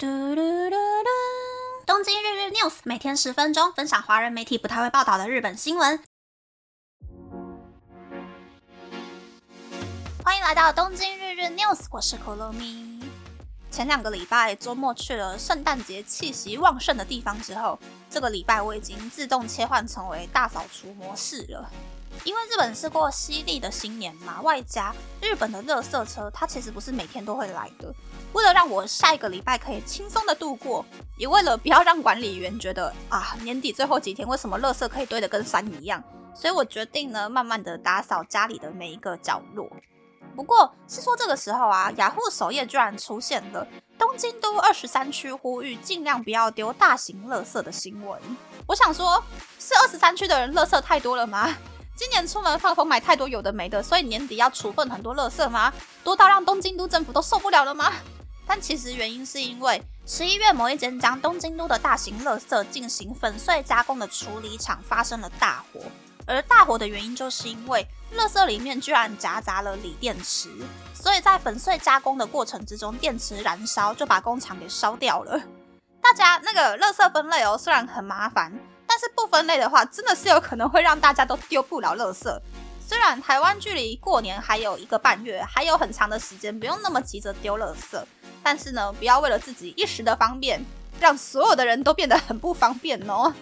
嘟嘟嘟嘟！东京日日 news 每天十分钟，分享华人媒体不太会报道的日本新闻。欢迎来到东京日日 news，我是 Kolomi。前两个礼拜周末去了圣诞节气息旺盛的地方之后，这个礼拜我已经自动切换成为大扫除模式了。因为日本是过犀利的新年嘛，外加日本的垃圾车，它其实不是每天都会来的。为了让我下一个礼拜可以轻松的度过，也为了不要让管理员觉得啊年底最后几天为什么垃圾可以堆得跟山一样，所以我决定呢慢慢的打扫家里的每一个角落。不过，是说这个时候啊，雅虎首页居然出现了东京都二十三区呼吁尽量不要丢大型垃圾的新闻。我想说，是二十三区的人垃圾太多了吗？今年出门放风买太多有的没的，所以年底要处分很多垃圾吗？多到让东京都政府都受不了了吗？但其实原因是因为十一月某一间将东京都的大型垃圾进行粉碎加工的处理厂发生了大火，而大火的原因就是因为垃圾里面居然夹杂了锂电池，所以在粉碎加工的过程之中，电池燃烧就把工厂给烧掉了。大家那个垃圾分类哦，虽然很麻烦。但是不分类的话，真的是有可能会让大家都丢不了垃圾。虽然台湾距离过年还有一个半月，还有很长的时间，不用那么急着丢垃圾。但是呢，不要为了自己一时的方便，让所有的人都变得很不方便哦。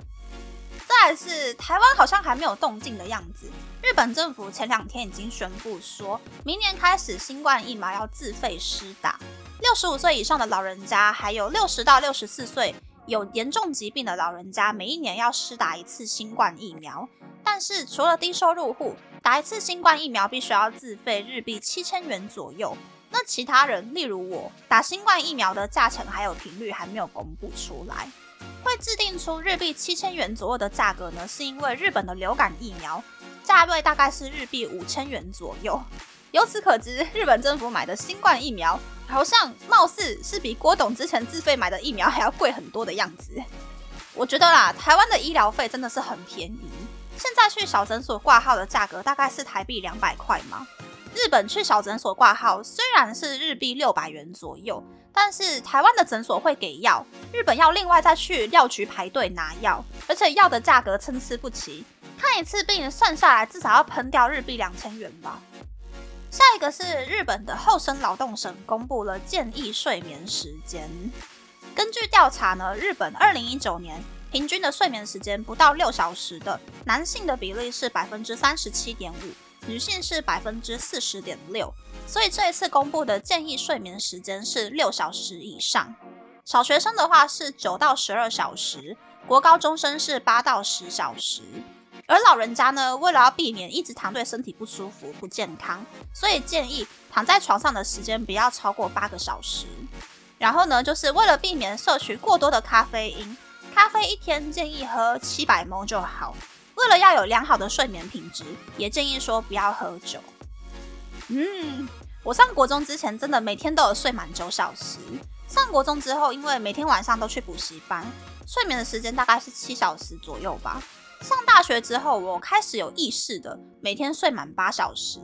再来是台湾好像还没有动静的样子。日本政府前两天已经宣布，说明年开始新冠疫苗要自费施打，六十五岁以上的老人家，还有六十到六十四岁。有严重疾病的老人家每一年要施打一次新冠疫苗，但是除了低收入户打一次新冠疫苗必须要自费日币七千元左右。那其他人，例如我，打新冠疫苗的价钱还有频率还没有公布出来。会制定出日币七千元左右的价格呢，是因为日本的流感疫苗价位大概是日币五千元左右。由此可知，日本政府买的新冠疫苗。好像貌似是比郭董之前自费买的疫苗还要贵很多的样子。我觉得啦，台湾的医疗费真的是很便宜。现在去小诊所挂号的价格大概是台币两百块嘛。日本去小诊所挂号虽然是日币六百元左右，但是台湾的诊所会给药，日本要另外再去药局排队拿药，而且药的价格参差不齐，看一次病算下来至少要喷掉日币两千元吧。下一个是日本的厚生劳动省公布了建议睡眠时间。根据调查呢，日本二零一九年平均的睡眠时间不到六小时的男性的比例是百分之三十七点五，女性是百分之四十点六。所以这一次公布的建议睡眠时间是六小时以上。小学生的话是九到十二小时，国高中生是八到十小时。而老人家呢，为了要避免一直躺对身体不舒服、不健康，所以建议躺在床上的时间不要超过八个小时。然后呢，就是为了避免摄取过多的咖啡因，咖啡一天建议喝七百 m 就好。为了要有良好的睡眠品质，也建议说不要喝酒。嗯，我上国中之前真的每天都有睡满九小时。上国中之后，因为每天晚上都去补习班，睡眠的时间大概是七小时左右吧。上大学之后，我开始有意识的每天睡满八小时。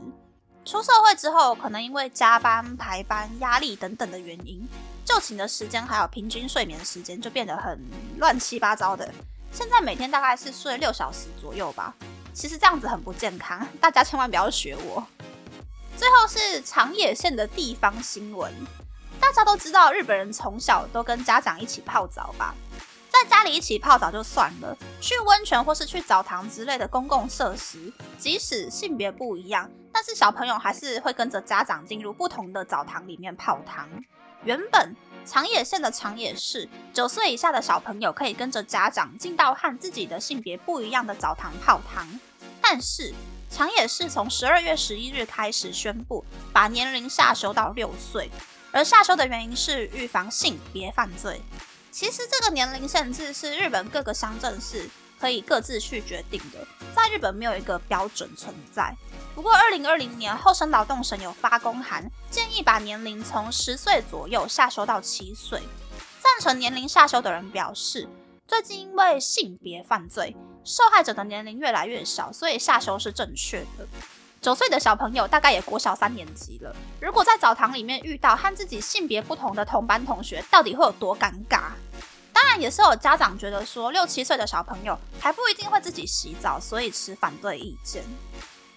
出社会之后，可能因为加班、排班、压力等等的原因，就寝的时间还有平均睡眠时间就变得很乱七八糟的。现在每天大概是睡六小时左右吧。其实这样子很不健康，大家千万不要学我。最后是长野县的地方新闻，大家都知道日本人从小都跟家长一起泡澡吧。在家里一起泡澡就算了，去温泉或是去澡堂之类的公共设施，即使性别不一样，但是小朋友还是会跟着家长进入不同的澡堂里面泡汤。原本长野县的长野市，九岁以下的小朋友可以跟着家长进到和自己的性别不一样的澡堂泡汤，但是长野市从十二月十一日开始宣布，把年龄下修到六岁，而下修的原因是预防性别犯罪。其实这个年龄限制是日本各个乡镇市可以各自去决定的，在日本没有一个标准存在。不过，二零二零年厚生劳动省有发公函，建议把年龄从十岁左右下修到七岁。赞成年龄下修的人表示，最近因为性别犯罪，受害者的年龄越来越小，所以下修是正确的。九岁的小朋友大概也国小三年级了，如果在澡堂里面遇到和自己性别不同的同班同学，到底会有多尴尬？当然，也是有家长觉得说，六七岁的小朋友还不一定会自己洗澡，所以持反对意见。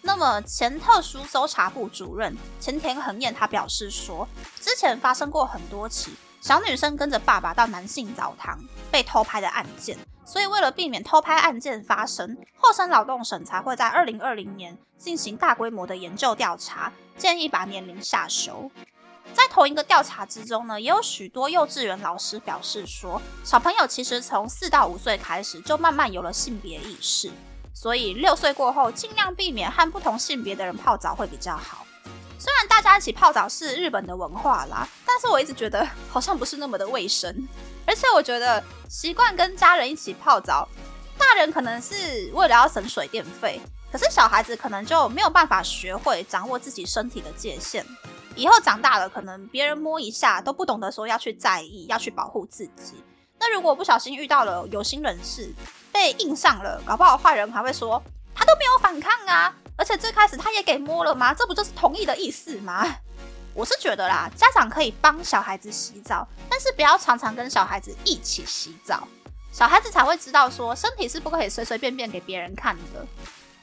那么，前特殊搜查部主任前田恒彦他表示说，之前发生过很多起小女生跟着爸爸到男性澡堂被偷拍的案件，所以为了避免偷拍案件发生，厚生劳动省才会在二零二零年进行大规模的研究调查，建议把年龄下修。在同一个调查之中呢，也有许多幼稚园老师表示说，小朋友其实从四到五岁开始就慢慢有了性别意识。所以六岁过后，尽量避免和不同性别的人泡澡会比较好。虽然大家一起泡澡是日本的文化啦，但是我一直觉得好像不是那么的卫生。而且我觉得习惯跟家人一起泡澡，大人可能是为了要省水电费，可是小孩子可能就没有办法学会掌握自己身体的界限。以后长大了，可能别人摸一下都不懂得说要去在意，要去保护自己。那如果不小心遇到了有心人士，被硬上了，搞不好坏人还会说他都没有反抗啊，而且最开始他也给摸了吗？这不就是同意的意思吗？我是觉得啦，家长可以帮小孩子洗澡，但是不要常常跟小孩子一起洗澡，小孩子才会知道说身体是不可以随随便便给别人看的。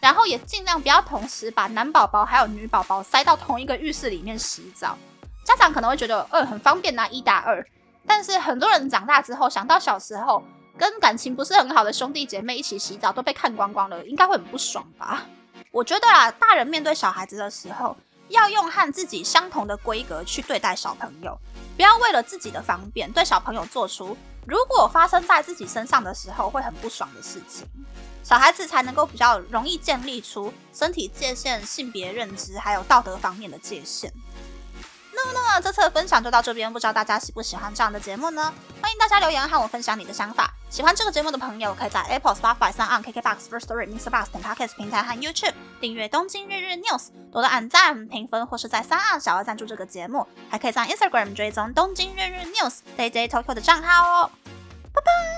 然后也尽量不要同时把男宝宝还有女宝宝塞到同一个浴室里面洗澡，家长可能会觉得呃很方便拿一打二，但是很多人长大之后想到小时候。跟感情不是很好的兄弟姐妹一起洗澡都被看光光了，应该会很不爽吧？我觉得啊，大人面对小孩子的时候，要用和自己相同的规格去对待小朋友，不要为了自己的方便对小朋友做出如果发生在自己身上的时候会很不爽的事情，小孩子才能够比较容易建立出身体界限、性别认知还有道德方面的界限。那么那么这次的分享就到这边，不知道大家喜不喜欢这样的节目呢？欢迎大家留言和我分享你的想法。喜欢这个节目的朋友，可以在 Apple、Spotify、三 on KKBox、First Story、Mr. Box 等 Podcast 平台和 YouTube 订阅《东京日日 News》，多多按赞、评分，或是在三 on 小额赞助这个节目。还可以在 Instagram 追踪《东京日日 News》Day Day Tokyo 的账号哦。拜拜。